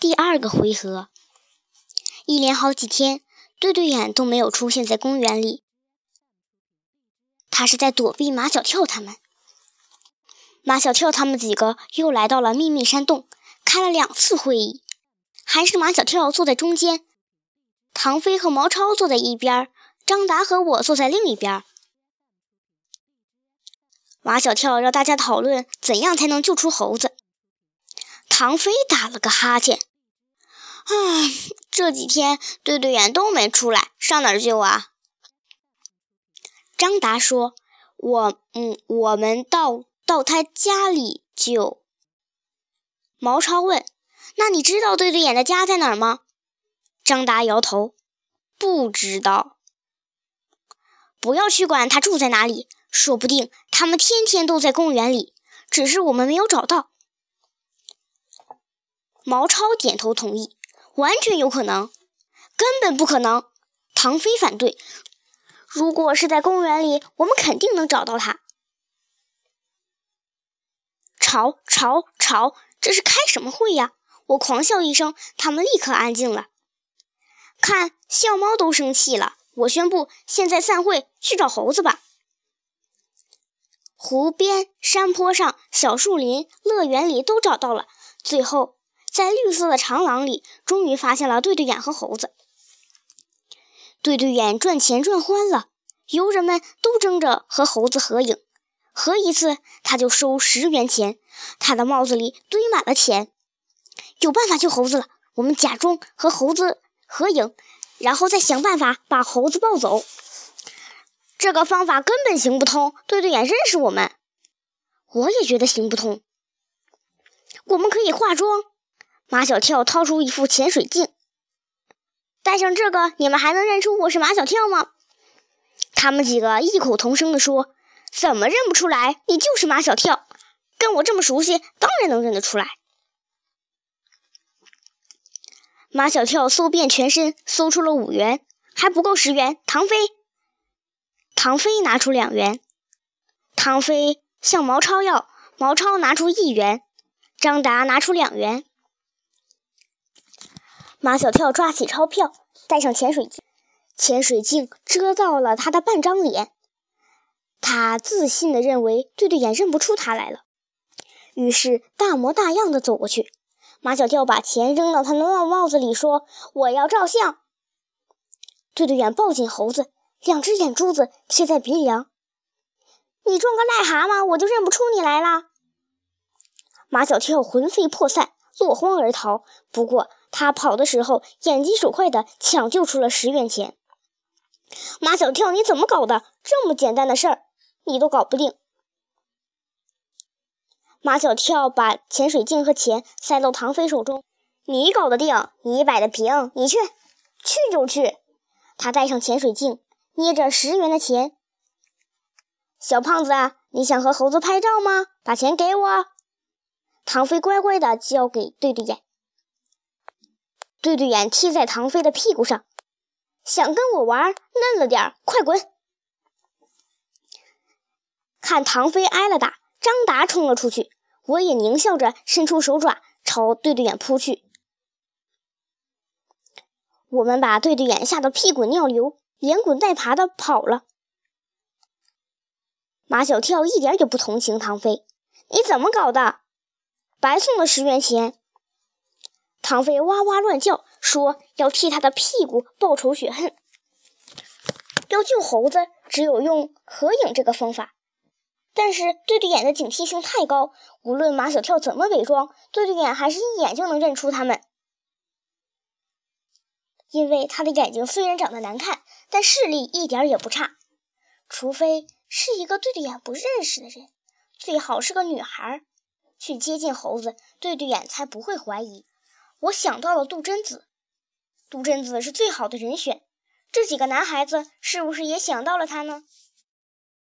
第二个回合，一连好几天，对对眼都没有出现在公园里。他是在躲避马小跳他们。马小跳他们几个又来到了秘密山洞，开了两次会议，还是马小跳坐在中间，唐飞和毛超坐在一边，张达和我坐在另一边。马小跳让大家讨论怎样才能救出猴子。唐飞打了个哈欠，唉，这几天对对眼都没出来，上哪儿救啊？张达说：“我，嗯，我们到到他家里救。”毛超问：“那你知道对对眼的家在哪儿吗？”张达摇头：“不知道。”不要去管他住在哪里，说不定他们天天都在公园里，只是我们没有找到。毛超点头同意：“完全有可能，根本不可能。”唐飞反对。如果是在公园里，我们肯定能找到他。吵吵吵！这是开什么会呀？我狂笑一声，他们立刻安静了。看，笑猫都生气了。我宣布，现在散会，去找猴子吧。湖边、山坡上、小树林、乐园里都找到了。最后，在绿色的长廊里，终于发现了对对眼和猴子。对对眼赚钱赚欢了，游人们都争着和猴子合影，合一次他就收十元钱。他的帽子里堆满了钱。有办法救猴子了，我们假装和猴子合影，然后再想办法把猴子抱走。这个方法根本行不通。对对眼认识我们，我也觉得行不通。我们可以化妆。马小跳掏出一副潜水镜。戴上这个，你们还能认出我是马小跳吗？他们几个异口同声地说：“怎么认不出来？你就是马小跳，跟我这么熟悉，当然能认得出来。”马小跳搜遍全身，搜出了五元，还不够十元。唐飞，唐飞拿出两元，唐飞向毛超要，毛超拿出一元，张达拿出两元。马小跳抓起钞票，戴上潜水镜，潜水镜遮到了他的半张脸。他自信地认为对对眼认不出他来了，于是大模大样的走过去。马小跳把钱扔到他的帽帽子里，说：“我要照相。”对对眼抱紧猴子，两只眼珠子贴在鼻梁。“你装个癞蛤蟆，我就认不出你来啦！”马小跳魂飞魄散，落荒而逃。不过，他跑的时候，眼疾手快的抢救出了十元钱。马小跳，你怎么搞的？这么简单的事儿，你都搞不定。马小跳把潜水镜和钱塞到唐飞手中，你搞得定，你摆的平，你去，去就去。他戴上潜水镜，捏着十元的钱。小胖子，你想和猴子拍照吗？把钱给我。唐飞乖乖的交给对对眼。对对眼踢在唐飞的屁股上，想跟我玩嫩了点快滚！看唐飞挨了打，张达冲了出去，我也狞笑着伸出手爪朝对对眼扑去。我们把对对眼吓得屁滚尿流，连滚带爬的跑了。马小跳一点也不同情唐飞，你怎么搞的？白送了十元钱。唐飞哇哇乱叫，说要替他的屁股报仇雪恨。要救猴子，只有用合影这个方法。但是对对眼的警惕性太高，无论马小跳怎么伪装，对对眼还是一眼就能认出他们。因为他的眼睛虽然长得难看，但视力一点也不差。除非是一个对对眼不认识的人，最好是个女孩，去接近猴子，对对眼才不会怀疑。我想到了杜真子，杜真子是最好的人选。这几个男孩子是不是也想到了他呢？